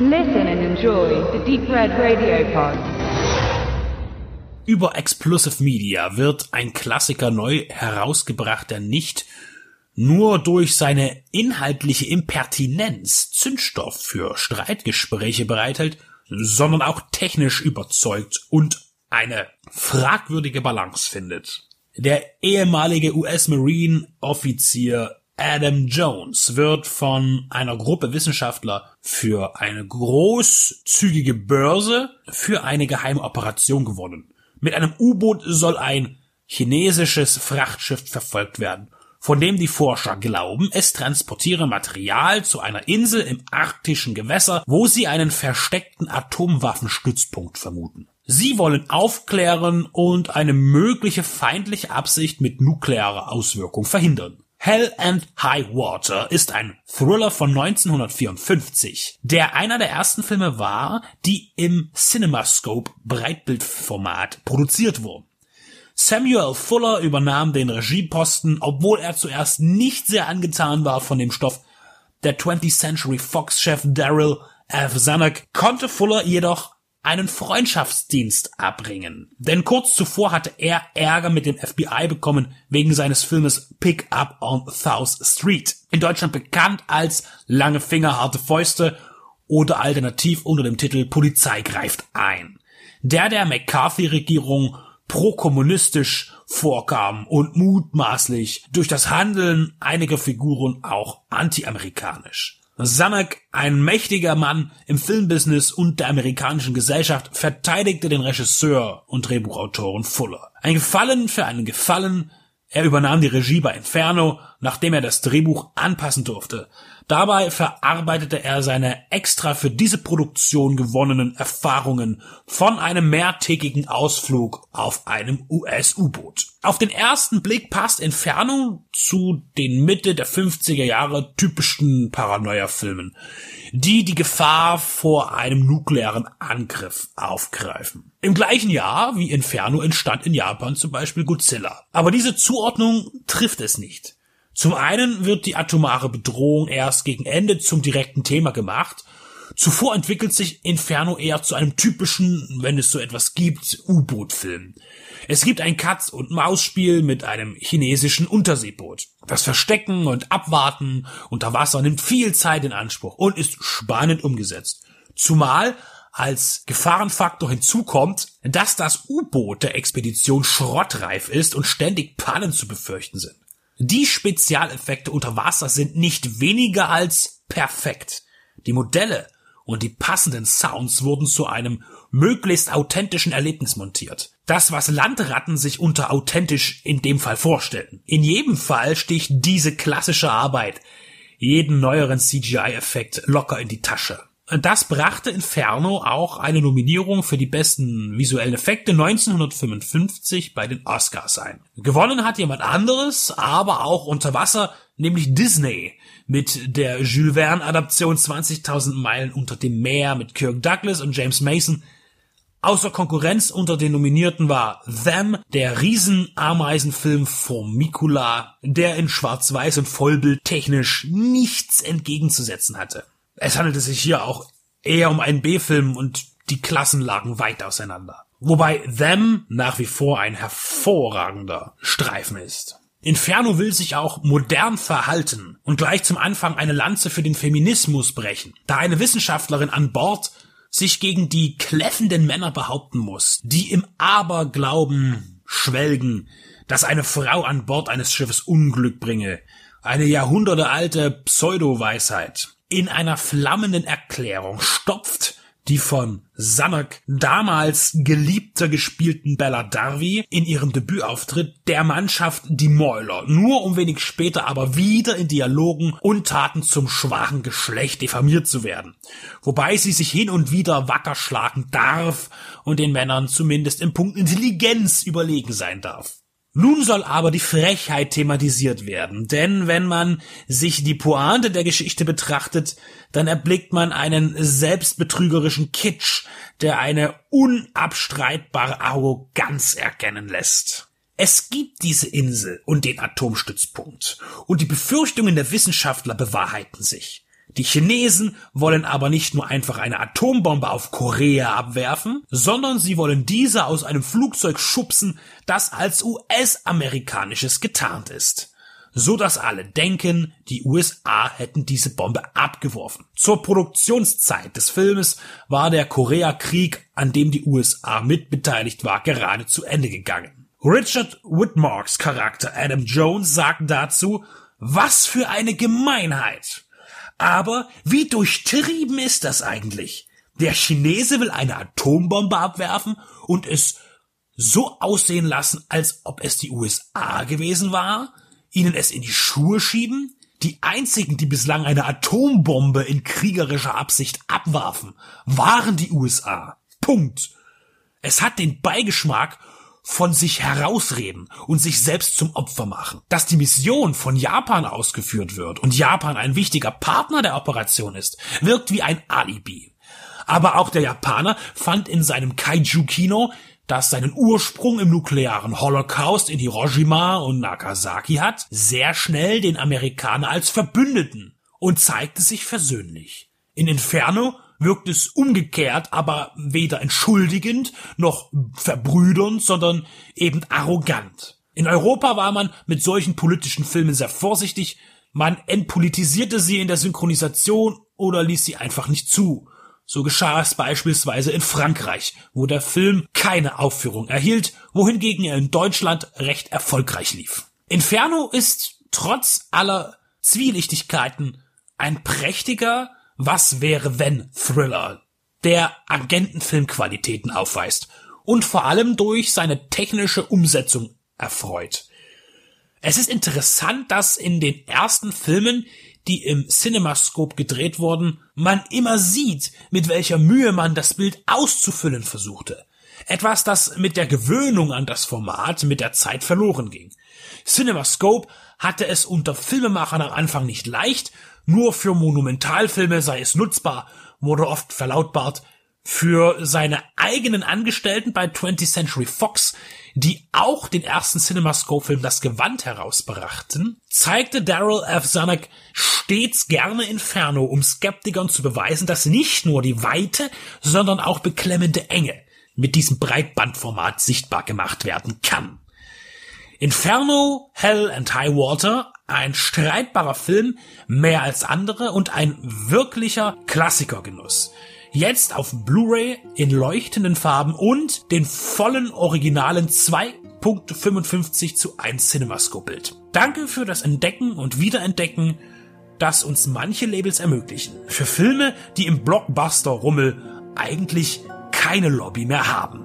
Listen and enjoy the Deep Red Radio Pod. Über Explosive Media wird ein Klassiker neu herausgebracht, der nicht nur durch seine inhaltliche Impertinenz Zündstoff für Streitgespräche bereithält, sondern auch technisch überzeugt und eine fragwürdige Balance findet. Der ehemalige US-Marine-Offizier Adam Jones wird von einer Gruppe Wissenschaftler für eine großzügige Börse für eine geheime Operation gewonnen. Mit einem U-Boot soll ein chinesisches Frachtschiff verfolgt werden, von dem die Forscher glauben, es transportiere Material zu einer Insel im arktischen Gewässer, wo sie einen versteckten Atomwaffenstützpunkt vermuten. Sie wollen aufklären und eine mögliche feindliche Absicht mit nuklearer Auswirkung verhindern. Hell and High Water ist ein Thriller von 1954, der einer der ersten Filme war, die im CinemaScope Breitbildformat produziert wurden. Samuel Fuller übernahm den Regieposten, obwohl er zuerst nicht sehr angetan war von dem Stoff. Der 20th Century Fox-Chef Daryl F. Zanuck konnte Fuller jedoch einen Freundschaftsdienst abbringen. Denn kurz zuvor hatte er Ärger mit dem FBI bekommen wegen seines Filmes Pick Up on South Street. In Deutschland bekannt als Lange Finger, harte Fäuste oder alternativ unter dem Titel Polizei greift ein. Der der McCarthy-Regierung prokommunistisch vorkam und mutmaßlich durch das Handeln einiger Figuren auch anti-amerikanisch. Zanuck, ein mächtiger Mann im Filmbusiness und der amerikanischen Gesellschaft, verteidigte den Regisseur und Drehbuchautoren Fuller. Ein Gefallen für einen Gefallen. Er übernahm die Regie bei Inferno, nachdem er das Drehbuch anpassen durfte. Dabei verarbeitete er seine extra für diese Produktion gewonnenen Erfahrungen von einem mehrtägigen Ausflug auf einem US-U-Boot. Auf den ersten Blick passt Inferno zu den Mitte der 50er Jahre typischen Paranoia-Filmen, die die Gefahr vor einem nuklearen Angriff aufgreifen. Im gleichen Jahr wie Inferno entstand in Japan zum Beispiel Godzilla. Aber diese Zuordnung trifft es nicht. Zum einen wird die atomare Bedrohung erst gegen Ende zum direkten Thema gemacht. Zuvor entwickelt sich Inferno eher zu einem typischen, wenn es so etwas gibt, U-Boot-Film. Es gibt ein Katz- und Maus-Spiel mit einem chinesischen Unterseeboot. Das Verstecken und Abwarten unter Wasser nimmt viel Zeit in Anspruch und ist spannend umgesetzt. Zumal als Gefahrenfaktor hinzukommt, dass das U-Boot der Expedition schrottreif ist und ständig Pannen zu befürchten sind. Die Spezialeffekte unter Wasser sind nicht weniger als perfekt. Die Modelle und die passenden Sounds wurden zu einem möglichst authentischen Erlebnis montiert. Das, was Landratten sich unter authentisch in dem Fall vorstellen. In jedem Fall sticht diese klassische Arbeit jeden neueren CGI-Effekt locker in die Tasche. Das brachte Inferno auch eine Nominierung für die besten visuellen Effekte 1955 bei den Oscars ein. Gewonnen hat jemand anderes, aber auch unter Wasser, nämlich Disney mit der Jules Verne Adaption 20.000 Meilen unter dem Meer mit Kirk Douglas und James Mason. Außer Konkurrenz unter den Nominierten war Them, der Riesenameisenfilm Formicula, der in Schwarz-Weiß und Vollbild technisch nichts entgegenzusetzen hatte. Es handelte sich hier auch eher um einen B-Film und die Klassen lagen weit auseinander. Wobei Them nach wie vor ein hervorragender Streifen ist. Inferno will sich auch modern verhalten und gleich zum Anfang eine Lanze für den Feminismus brechen, da eine Wissenschaftlerin an Bord sich gegen die kläffenden Männer behaupten muss, die im Aberglauben schwelgen, dass eine Frau an Bord eines Schiffes Unglück bringe, eine jahrhundertealte Pseudo-Weisheit in einer flammenden Erklärung stopft die von Zanuck damals geliebter gespielten Bella Darby in ihrem Debütauftritt der Mannschaft die Mäuler, nur um wenig später aber wieder in Dialogen und Taten zum schwachen Geschlecht diffamiert zu werden. Wobei sie sich hin und wieder wacker schlagen darf und den Männern zumindest im Punkt Intelligenz überlegen sein darf. Nun soll aber die Frechheit thematisiert werden, denn wenn man sich die Pointe der Geschichte betrachtet, dann erblickt man einen selbstbetrügerischen Kitsch, der eine unabstreitbare Arroganz erkennen lässt. Es gibt diese Insel und den Atomstützpunkt, und die Befürchtungen der Wissenschaftler bewahrheiten sich. Die Chinesen wollen aber nicht nur einfach eine Atombombe auf Korea abwerfen, sondern sie wollen diese aus einem Flugzeug schubsen, das als US-amerikanisches getarnt ist so dass alle denken, die USA hätten diese Bombe abgeworfen. Zur Produktionszeit des Filmes war der Koreakrieg, an dem die USA mitbeteiligt war, gerade zu Ende gegangen. Richard Whitmarks Charakter Adam Jones sagt dazu, was für eine Gemeinheit. Aber wie durchtrieben ist das eigentlich? Der Chinese will eine Atombombe abwerfen und es so aussehen lassen, als ob es die USA gewesen war? ihnen es in die Schuhe schieben? Die einzigen, die bislang eine Atombombe in kriegerischer Absicht abwarfen, waren die USA. Punkt. Es hat den Beigeschmack von sich herausreden und sich selbst zum Opfer machen. Dass die Mission von Japan ausgeführt wird und Japan ein wichtiger Partner der Operation ist, wirkt wie ein Alibi. Aber auch der Japaner fand in seinem Kaiju-Kino das seinen Ursprung im nuklearen Holocaust in Hiroshima und Nagasaki hat, sehr schnell den Amerikaner als Verbündeten und zeigte sich versöhnlich. In Inferno wirkt es umgekehrt, aber weder entschuldigend noch verbrüdernd, sondern eben arrogant. In Europa war man mit solchen politischen Filmen sehr vorsichtig, man entpolitisierte sie in der Synchronisation oder ließ sie einfach nicht zu. So geschah es beispielsweise in Frankreich, wo der Film keine Aufführung erhielt, wohingegen er in Deutschland recht erfolgreich lief. Inferno ist trotz aller Zwielichtigkeiten ein prächtiger Was wäre wenn Thriller, der Agentenfilmqualitäten aufweist und vor allem durch seine technische Umsetzung erfreut. Es ist interessant, dass in den ersten Filmen die im CinemaScope gedreht wurden, man immer sieht, mit welcher Mühe man das Bild auszufüllen versuchte. Etwas, das mit der Gewöhnung an das Format mit der Zeit verloren ging. CinemaScope hatte es unter Filmemachern am Anfang nicht leicht, nur für Monumentalfilme sei es nutzbar, wurde oft verlautbart, für seine eigenen Angestellten bei 20th Century Fox die auch den ersten CinemaScope-Film Das Gewand herausbrachten, zeigte Daryl F. Zanuck stets gerne Inferno, um Skeptikern zu beweisen, dass nicht nur die Weite, sondern auch beklemmende Enge mit diesem Breitbandformat sichtbar gemacht werden kann. Inferno, Hell and High Water, ein streitbarer Film, mehr als andere und ein wirklicher Klassikergenuss. Jetzt auf Blu-ray in leuchtenden Farben und den vollen originalen 2.55 zu 1 CinemaScope Bild. Danke für das Entdecken und Wiederentdecken, das uns manche Labels ermöglichen. Für Filme, die im Blockbuster-Rummel eigentlich keine Lobby mehr haben.